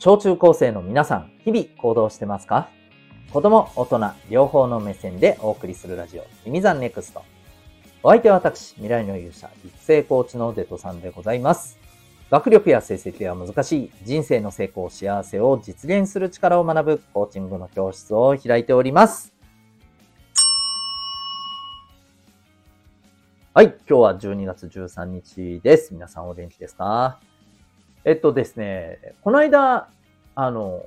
小中高生の皆さん、日々行動してますか？子供、大人、両方の目線でお送りするラジオ、君ザネクスト。お相手は私、未来の勇者、育成コーチのデトさんでございます。学力や成績は難しい人生の成功、幸せを実現する力を学ぶコーチングの教室を開いております。はい、今日は12月13日です。皆さんお元気ですか？えっとですね、この間、あの、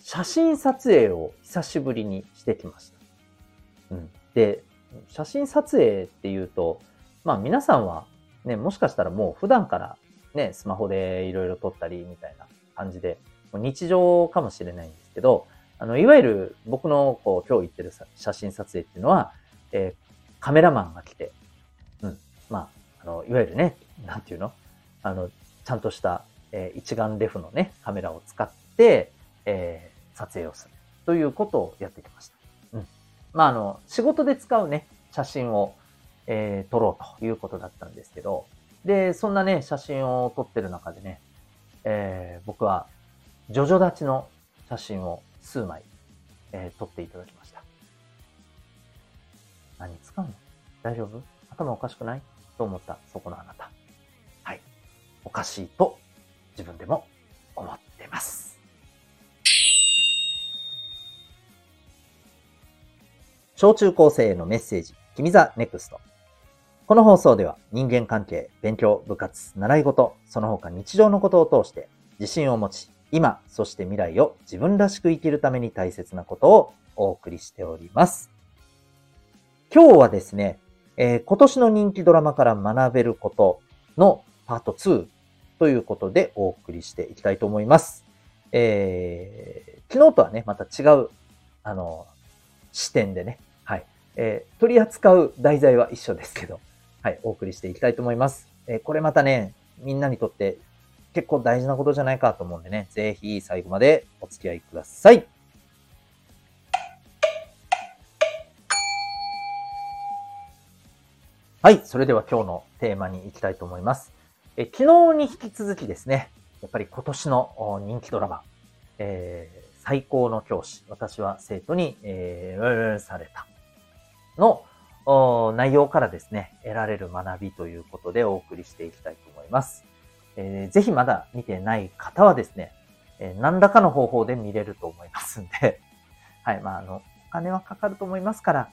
写真撮影を久しぶりにしてきました。うん。で、写真撮影っていうと、まあ皆さんはね、もしかしたらもう普段からね、スマホでいろいろ撮ったりみたいな感じで、日常かもしれないんですけど、あの、いわゆる僕のこう今日言ってる写真撮影っていうのは、えー、カメラマンが来て、うん、まあ、あの、いわゆるね、なんていうの？あの、ちゃんとしたえー、一眼レフのね、カメラを使って、えー、撮影をするということをやってきました。うん。まあ、あの、仕事で使うね、写真を、えー、撮ろうということだったんですけど、で、そんなね、写真を撮ってる中でね、えー、僕は、ジョジョ立ちの写真を数枚、えー、撮っていただきました。何使うの？大丈夫？頭おかしくない？と思ったそこのあなた。はい。おかしいと小中高生へのメッセージ、君ザネクスト。この放送では人間関係、勉強、部活、習い事、その他日常のことを通して自信を持ち、今、そして未来を自分らしく生きるために大切なことをお送りしております。今日はですね、えー、今年の人気ドラマから学べることのパート2ということでお送りしていきたいと思います。えー、昨日とはね、また違う、あの、視点でね、はい。えー、取り扱う題材は一緒ですけど、はい、お送りしていきたいと思います。えー、これまたね、みんなにとって結構大事なことじゃないかと思うんでね、ぜひ最後までお付き合いください。はい。それでは今日のテーマに行きたいと思います。え昨日に引き続きですね、やっぱり今年の人気ドラマ、えー、最高の教師、私は生徒に、えー、されたの内容からですね、得られる学びということでお送りしていきたいと思います。えー、ぜひまだ見てない方はですね、えー、何らかの方法で見れると思いますんで、はい、まあ、あの、お金はかかると思いますから、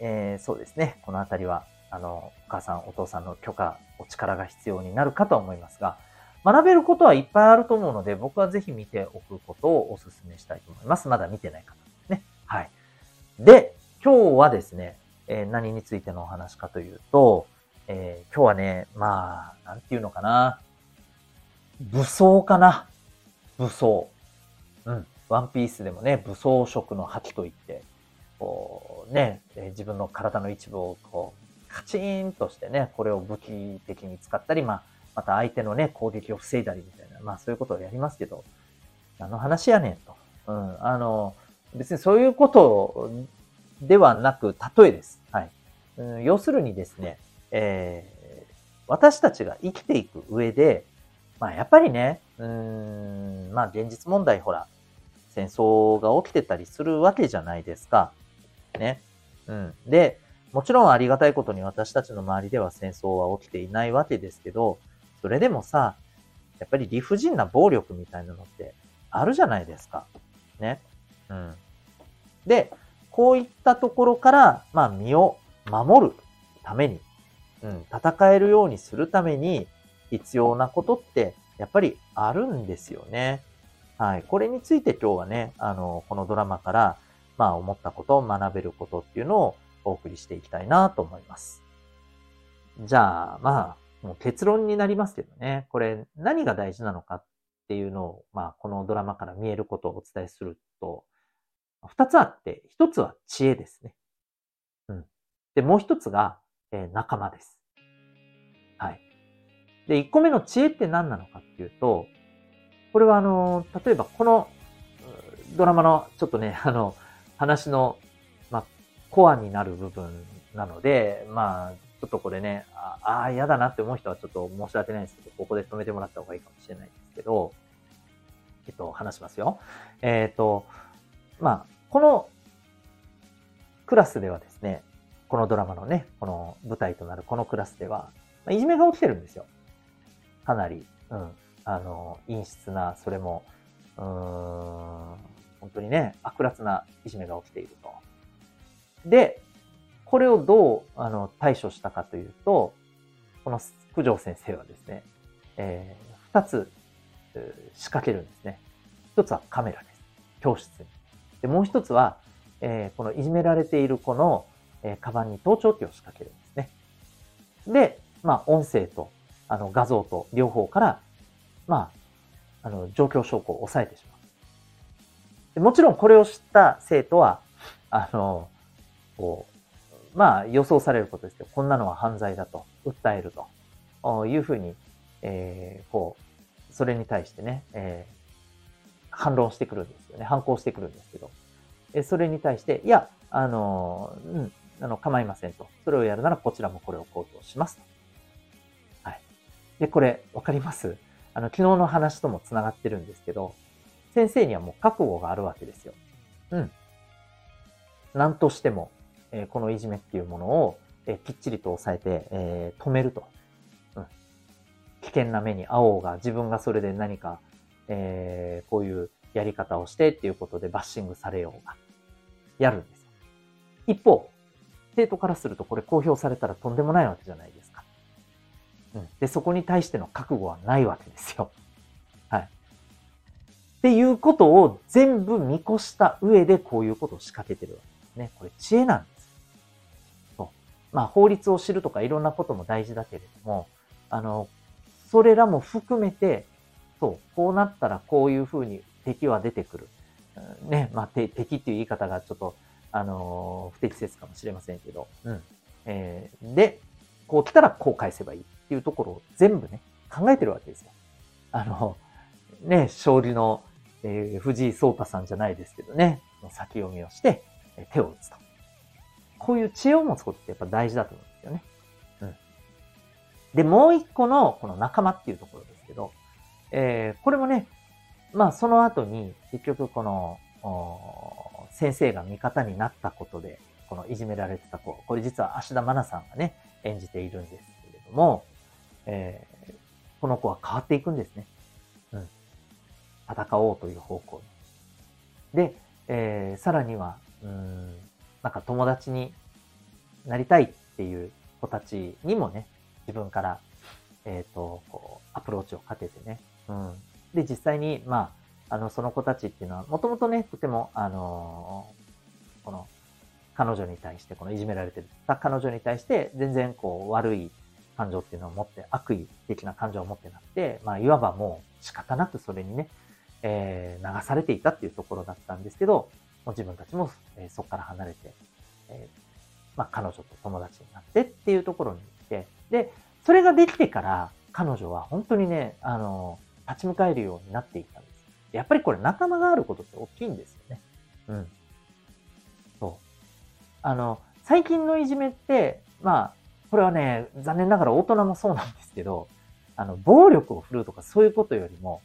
えー、そうですね、このあたりはあの、お母さん、お父さんの許可、お力が必要になるかと思いますが、学べることはいっぱいあると思うので、僕はぜひ見ておくことをお勧めしたいと思います。まだ見てない方ですね。はい。で、今日はですね、えー、何についてのお話かというと、えー、今日はね、まあ、なんていうのかな。武装かな。武装。うん。ワンピースでもね、武装色の覇気といって、こう、ねえ、自分の体の一部をこう、カチーンとしてね、これを武器的に使ったり、まあ、また相手のね、攻撃を防いだりみたいな、まあそういうことをやりますけど、あの話やねんと。うん、あの、別にそういうことではなく、例えです。はい。うん、要するにですね、えー、私たちが生きていく上で、まあやっぱりね、うん、まあ現実問題、ほら、戦争が起きてたりするわけじゃないですか。ね。うん。で、もちろんありがたいことに私たちの周りでは戦争は起きていないわけですけど、それでもさ、やっぱり理不尽な暴力みたいなのってあるじゃないですか。ね。うん。で、こういったところから、まあ身を守るために、うん、戦えるようにするために必要なことってやっぱりあるんですよね。はい。これについて今日はね、あの、このドラマから、まあ思ったこと、学べることっていうのをお送りしていきたいなと思います。じゃあ、まあ、もう結論になりますけどね、これ何が大事なのかっていうのを、まあ、このドラマから見えることをお伝えすると、二つあって、一つは知恵ですね。うん。で、もう一つが、えー、仲間です。はい。で、一個目の知恵って何なのかっていうと、これはあの、例えばこのドラマのちょっとね、あの、話のまあコアになる部分なので、まあ、ちょっとこれね、ああ、嫌だなって思う人はちょっと申し訳ないですけど、ここで止めてもらった方がいいかもしれないですけど、えっと、話しますよ。えっ、と、まあ、このクラスではですね、このドラマのね、この舞台となるこのクラスでは、まあ、いじめが起きてるんですよ。かなり、うん、あの、陰湿な、それも、うーん、本当にね、悪辣ないじめが起きていると。で、これをどうあの対処したかというと、この九条先生はですね、えー、2つ仕掛けるんですね。1つはカメラです。教室に。で、もう1つは、えー、このいじめられている子の、えー、カバンに盗聴器を仕掛けるんですね。で、まあ、音声と、あの、画像と両方から、まあ、あの、状況証拠を抑えてしまう。でもちろんこれを知った生徒は、あの、こう、まあ予想されることですけど、こんなのは犯罪だと訴えるというふうに、えー、こう、それに対してね、えー、反論してくるんですよね。反抗してくるんですけど、えそれに対して、いや、あの、うん、あの、構いませんと。それをやるならこちらもこれを公表しますと。はい。で、これ、わかります？あの、昨日の話とも繋がってるんですけど、先生にはもう覚悟があるわけですよ。うん。何としても、えこのいじめっていうものを、えきっちりと抑えて、え止めると。うん。危険な目に遭おうが、自分がそれで何か、えー、こういうやり方をしてっていうことでバッシングされようが、やるんです。一方、生徒からするとこれ公表されたらとんでもないわけじゃないですか。うん。で、そこに対しての覚悟はないわけですよ。はい。っていうことを全部見越した上でこういうことを仕掛けてるわけですね。これ知恵なんです。そうまあ法律を知るとかいろんなことも大事だけれども、あの、それらも含めて、そう、こうなったらこういうふうに敵は出てくる。ね、まあ敵っていう言い方がちょっと、あの不適切かもしれませんけど、うん。えー、で、こう来たらこう返せばいいっていうところを全部ね、考えてるわけですよ。あの、ね、将棋の、えー、藤井聡太さんじゃないですけどね、先読みをして、手を打つと。こういう知恵を持つことってやっぱ大事だと思うんですよね。うん。で、もう一個のこの仲間っていうところですけど、えー、これもね、まあその後に結局この、先生が味方になったことで、このいじめられてた子、これ実は芦田愛菜さんがね、演じているんですけれども、えー、この子は変わっていくんですね。うん。戦おうという方向に。で、えー、さらには、うん、なんか友達になりたいっていう子たちにもね、自分から、えっ、ー、と、こう、アプローチをかけてね。うん。で、実際に、まあ、あの、その子たちっていうのは、もともとね、とても、あのー、この、彼女に対して、このいじめられてた彼女に対して、全然こう、悪い感情っていうのを持って、悪意的な感情を持ってなくて、まあ、いわばもう仕方なくそれにね、えー、流されていたっていうところだったんですけど、もう自分たちも、えそこから離れて、えまあ、彼女と友達になってっていうところに来て、で、それができてから彼女は本当にね、あの、立ち向かえるようになっていったんです。やっぱりこれ仲間があることって大きいんですよね。うん。そう。あの、最近のいじめって、まあ、これはね、残念ながら大人もそうなんですけど、あの、暴力を振るうとかそういうことよりも、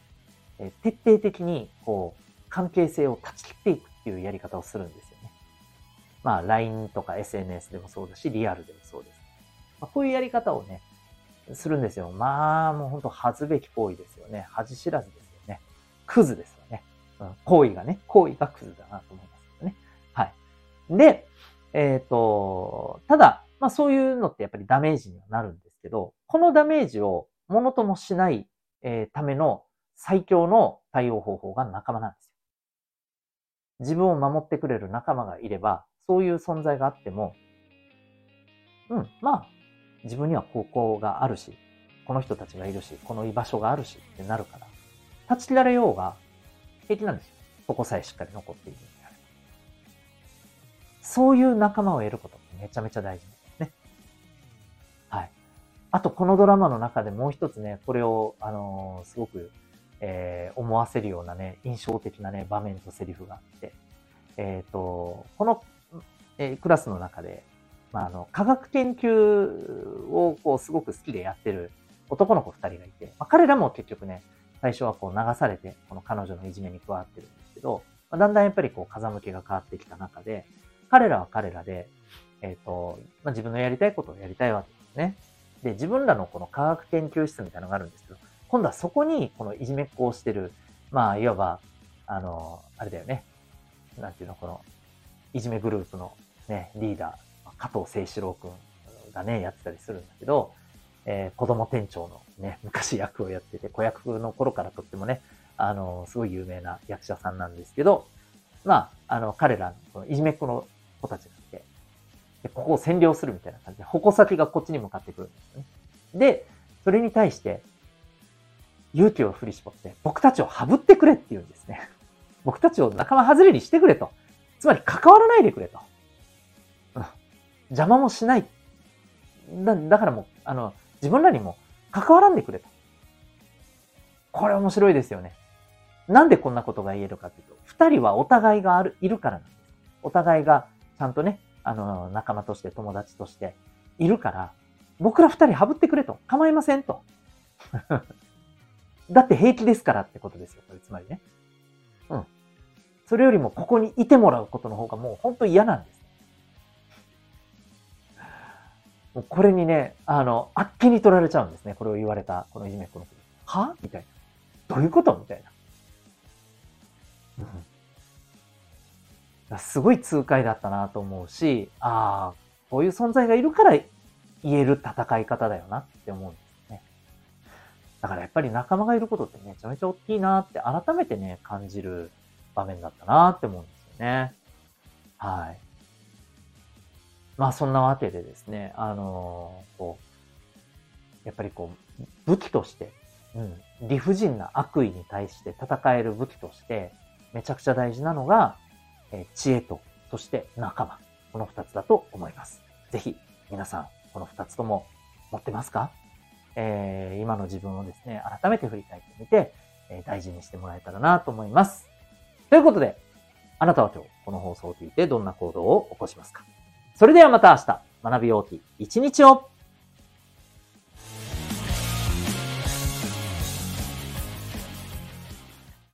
え徹底的に、こう、関係性を断ち切っていくっていうやり方をするんですよね。まあ、LINE とか SNS でもそうだし、リアルでもそうです。まあ、こういうやり方をね、するんですよ。まあ、もうほんと恥ずべき行為ですよね。恥知らずですよね。クズですよね。うん、行為がね、行為がクズだなと思いますよね。はい。で、えっ、ー、と、ただ、まあそういうのってやっぱりダメージにはなるんですけど、このダメージをものともしない、えー、ための最強の対応方法が仲間なんですよ。自分を守ってくれる仲間がいれば、そういう存在があっても、うん、まあ、自分には高校があるし、この人たちがいるし、この居場所があるしってなるから、断ち切られようが平気なんですよ。ここさえしっかり残っているのであれば。そういう仲間を得ることってめちゃめちゃ大事ですね。はい。あと、このドラマの中でもう一つね、これを、あのー、すごくえー、思わせるようなね、印象的なね、場面とセリフがあって、えっ、ー、と、この、えー、クラスの中で、まあ、あの、科学研究をこう、すごく好きでやってる男の子二人がいて、まあ、彼らも結局ね、最初はこう流されて、この彼女のいじめに加わってるんですけど、まあ、だんだんやっぱりこう風向きが変わってきた中で、彼らは彼らで、えっ、ー、と、まあ、自分のやりたいことをやりたいわけですね。で、自分らのこの科学研究室みたいなのがあるんですけど、今度はそこにこのいじめっ子をしてる、まあ、いわば、あの、あれだよね。なんていうの、この、いじめグループのね、リーダー、加藤清志郎くんがね、やってたりするんだけど、えー、子供店長のね、昔役をやってて、子役の頃からとってもね、あの、すごい有名な役者さんなんですけど、まあ、あの、彼ら、このいじめっ子の子たちがいて、で、ここを占領するみたいな感じで、矛先がこっちに向かってくるんですよね。で、それに対して、勇気を振り絞って、僕たちをハブってくれって言うんですね。僕たちを仲間外れにしてくれと。つまり関わらないでくれと。邪魔もしない。だだからもう、あの、自分らにも関わらんでくれと。これ面白いですよね。なんでこんなことが言えるかというと、二人はお互いがある、いるからなんです。お互いがちゃんとね、あの、仲間として友達としているから、僕ら二人ハブってくれと。構いませんと。だって平気ですからってことですよ。これつまりね。うん。それよりもここにいてもらうことの方がもう本当嫌なんです。これにね、あの、あっけに取られちゃうんですね。これを言われた、このいじめっ子の子。は？みたいな。どういうこと？みたいな。うん。すごい痛快だったなと思うし、ああ、こういう存在がいるから言える戦い方だよなって思うんですね。だからやっぱり仲間がいることってめちゃめちゃ大きいなって改めてね、感じる場面だったなって思うんですよね。はい。まあそんなわけでですね、あのー、こう、やっぱりこう、武器として、うん、理不尽な悪意に対して戦える武器として、めちゃくちゃ大事なのが、えー、知恵と、そして仲間。この二つだと思います。ぜひ、皆さん、この二つとも持ってますか？えー、今の自分をですね、改めて振り返ってみて、えー、大事にしてもらえたらなと思います。ということで、あなたは今日この放送を聞いてどんな行動を起こしますか？それではまた明日、学び大きい一日を。